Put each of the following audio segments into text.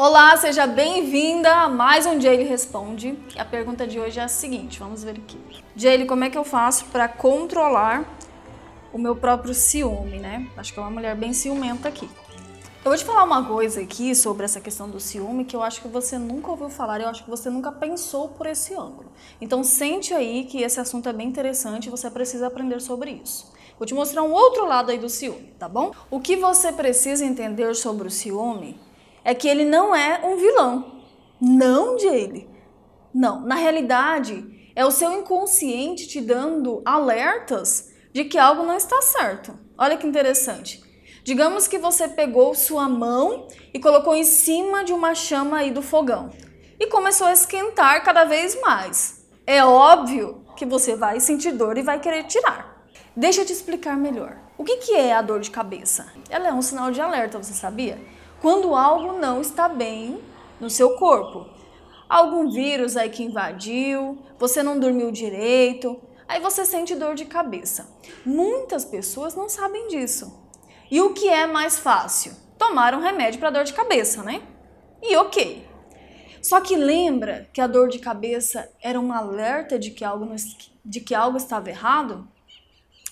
Olá, seja bem-vinda a mais um Jaylee Responde. A pergunta de hoje é a seguinte, vamos ver aqui. Jaylee, como é que eu faço para controlar o meu próprio ciúme, né? Acho que é uma mulher bem ciumenta aqui. Eu vou te falar uma coisa aqui sobre essa questão do ciúme que eu acho que você nunca ouviu falar, eu acho que você nunca pensou por esse ângulo. Então sente aí que esse assunto é bem interessante e você precisa aprender sobre isso. Vou te mostrar um outro lado aí do ciúme, tá bom? O que você precisa entender sobre o ciúme é que ele não é um vilão. Não de ele. Não, na realidade, é o seu inconsciente te dando alertas de que algo não está certo. Olha que interessante. Digamos que você pegou sua mão e colocou em cima de uma chama aí do fogão e começou a esquentar cada vez mais. É óbvio que você vai sentir dor e vai querer tirar. Deixa eu te explicar melhor. O que, que é a dor de cabeça? Ela é um sinal de alerta, você sabia? Quando algo não está bem no seu corpo. Algum vírus aí que invadiu, você não dormiu direito, aí você sente dor de cabeça. Muitas pessoas não sabem disso. E o que é mais fácil? Tomar um remédio para dor de cabeça, né? E ok. Só que lembra que a dor de cabeça era um alerta de que algo, de que algo estava errado?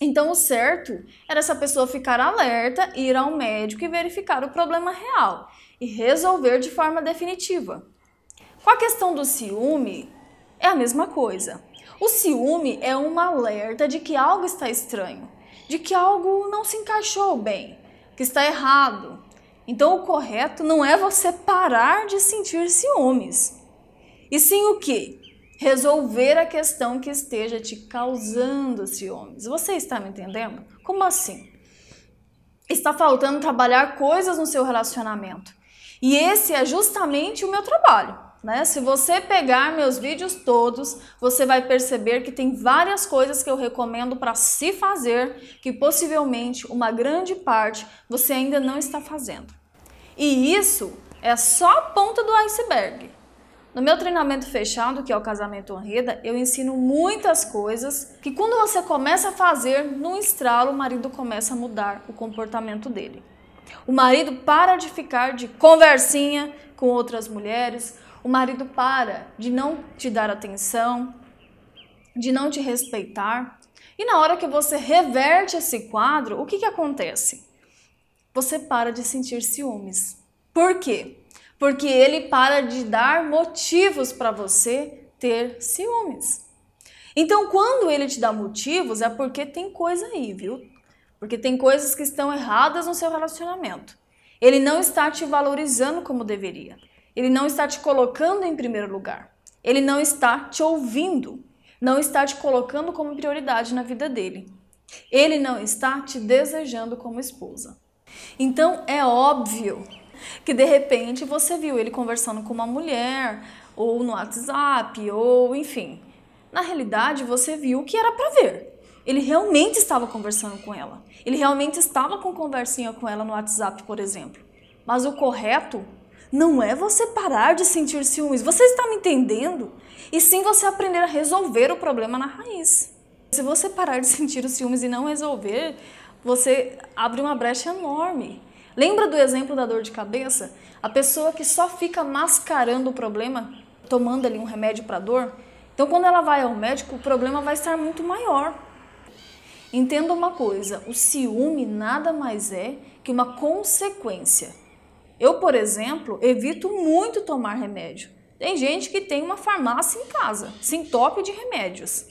Então, o certo era essa pessoa ficar alerta, ir ao médico e verificar o problema real e resolver de forma definitiva. Com a questão do ciúme, é a mesma coisa. O ciúme é um alerta de que algo está estranho, de que algo não se encaixou bem, que está errado. Então, o correto não é você parar de sentir ciúmes, e sim o que? Resolver a questão que esteja te causando ciúmes. Você está me entendendo? Como assim? Está faltando trabalhar coisas no seu relacionamento. E esse é justamente o meu trabalho. Né? Se você pegar meus vídeos todos, você vai perceber que tem várias coisas que eu recomendo para se fazer, que possivelmente uma grande parte você ainda não está fazendo. E isso é só a ponta do iceberg. No meu treinamento fechado, que é o Casamento Honreda, eu ensino muitas coisas que quando você começa a fazer, no estralo, o marido começa a mudar o comportamento dele. O marido para de ficar de conversinha com outras mulheres, o marido para de não te dar atenção, de não te respeitar. E na hora que você reverte esse quadro, o que, que acontece? Você para de sentir ciúmes. Por quê? Porque ele para de dar motivos para você ter ciúmes. Então, quando ele te dá motivos, é porque tem coisa aí, viu? Porque tem coisas que estão erradas no seu relacionamento. Ele não está te valorizando como deveria. Ele não está te colocando em primeiro lugar. Ele não está te ouvindo. Não está te colocando como prioridade na vida dele. Ele não está te desejando como esposa. Então é óbvio que de repente você viu ele conversando com uma mulher, ou no WhatsApp, ou enfim. Na realidade, você viu o que era para ver. Ele realmente estava conversando com ela. Ele realmente estava com conversinha com ela no WhatsApp, por exemplo. Mas o correto não é você parar de sentir ciúmes. Você está me entendendo? E sim você aprender a resolver o problema na raiz. Se você parar de sentir os ciúmes e não resolver, você abre uma brecha enorme. Lembra do exemplo da dor de cabeça? A pessoa que só fica mascarando o problema, tomando ali um remédio para dor. Então, quando ela vai ao médico, o problema vai estar muito maior. Entenda uma coisa: o ciúme nada mais é que uma consequência eu, por exemplo, evito muito tomar remédio. Tem gente que tem uma farmácia em casa, se entope de remédios.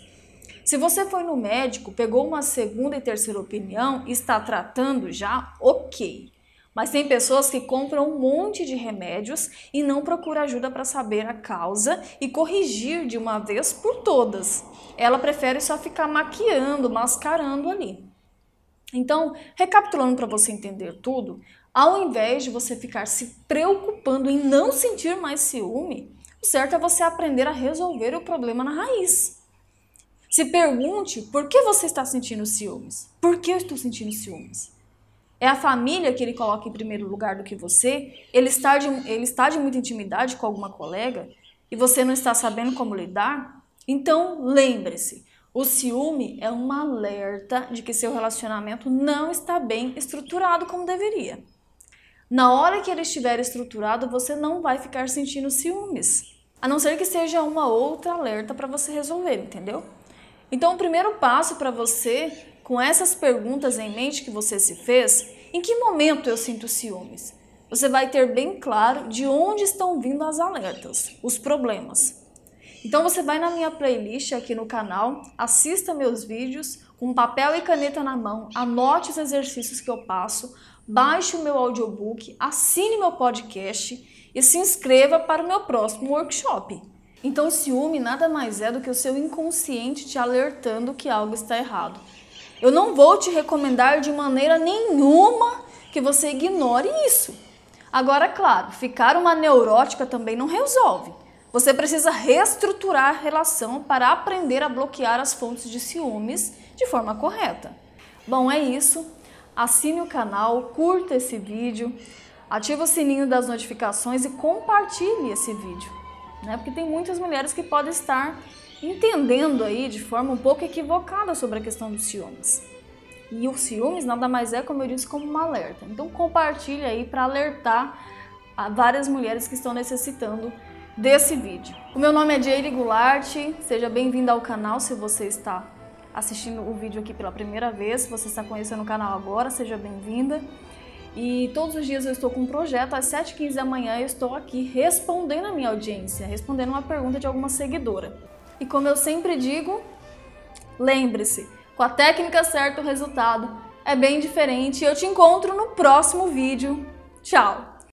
Se você foi no médico, pegou uma segunda e terceira opinião e está tratando já, ok. Mas tem pessoas que compram um monte de remédios e não procuram ajuda para saber a causa e corrigir de uma vez por todas. Ela prefere só ficar maquiando, mascarando ali. Então, recapitulando para você entender tudo, ao invés de você ficar se preocupando em não sentir mais ciúme, o certo é você aprender a resolver o problema na raiz. Se pergunte por que você está sentindo ciúmes. Por que eu estou sentindo ciúmes? É a família que ele coloca em primeiro lugar do que você? Ele está de, ele está de muita intimidade com alguma colega e você não está sabendo como lidar? Então, lembre-se, o ciúme é um alerta de que seu relacionamento não está bem estruturado como deveria. Na hora que ele estiver estruturado, você não vai ficar sentindo ciúmes. A não ser que seja uma outra alerta para você resolver, entendeu? Então, o primeiro passo para você, com essas perguntas em mente que você se fez, em que momento eu sinto ciúmes? Você vai ter bem claro de onde estão vindo as alertas, os problemas. Então você vai na minha playlist aqui no canal, assista meus vídeos com papel e caneta na mão, anote os exercícios que eu passo, baixe o meu audiobook, assine meu podcast e se inscreva para o meu próximo workshop. Então, ciúme nada mais é do que o seu inconsciente te alertando que algo está errado. Eu não vou te recomendar de maneira nenhuma que você ignore isso. Agora, claro, ficar uma neurótica também não resolve. Você precisa reestruturar a relação para aprender a bloquear as fontes de ciúmes de forma correta. Bom, é isso. Assine o canal, curta esse vídeo, ative o sininho das notificações e compartilhe esse vídeo, né? Porque tem muitas mulheres que podem estar entendendo aí de forma um pouco equivocada sobre a questão dos ciúmes. E o ciúmes nada mais é, como eu disse, como um alerta. Então compartilhe aí para alertar a várias mulheres que estão necessitando desse vídeo. O meu nome é Jaylee Goulart, seja bem-vindo ao canal se você está assistindo o vídeo aqui pela primeira vez, se você está conhecendo o canal agora, seja bem-vinda. E todos os dias eu estou com um projeto, às 7h15 da manhã eu estou aqui respondendo a minha audiência, respondendo uma pergunta de alguma seguidora. E como eu sempre digo, lembre-se, com a técnica certa o resultado é bem diferente. Eu te encontro no próximo vídeo. Tchau!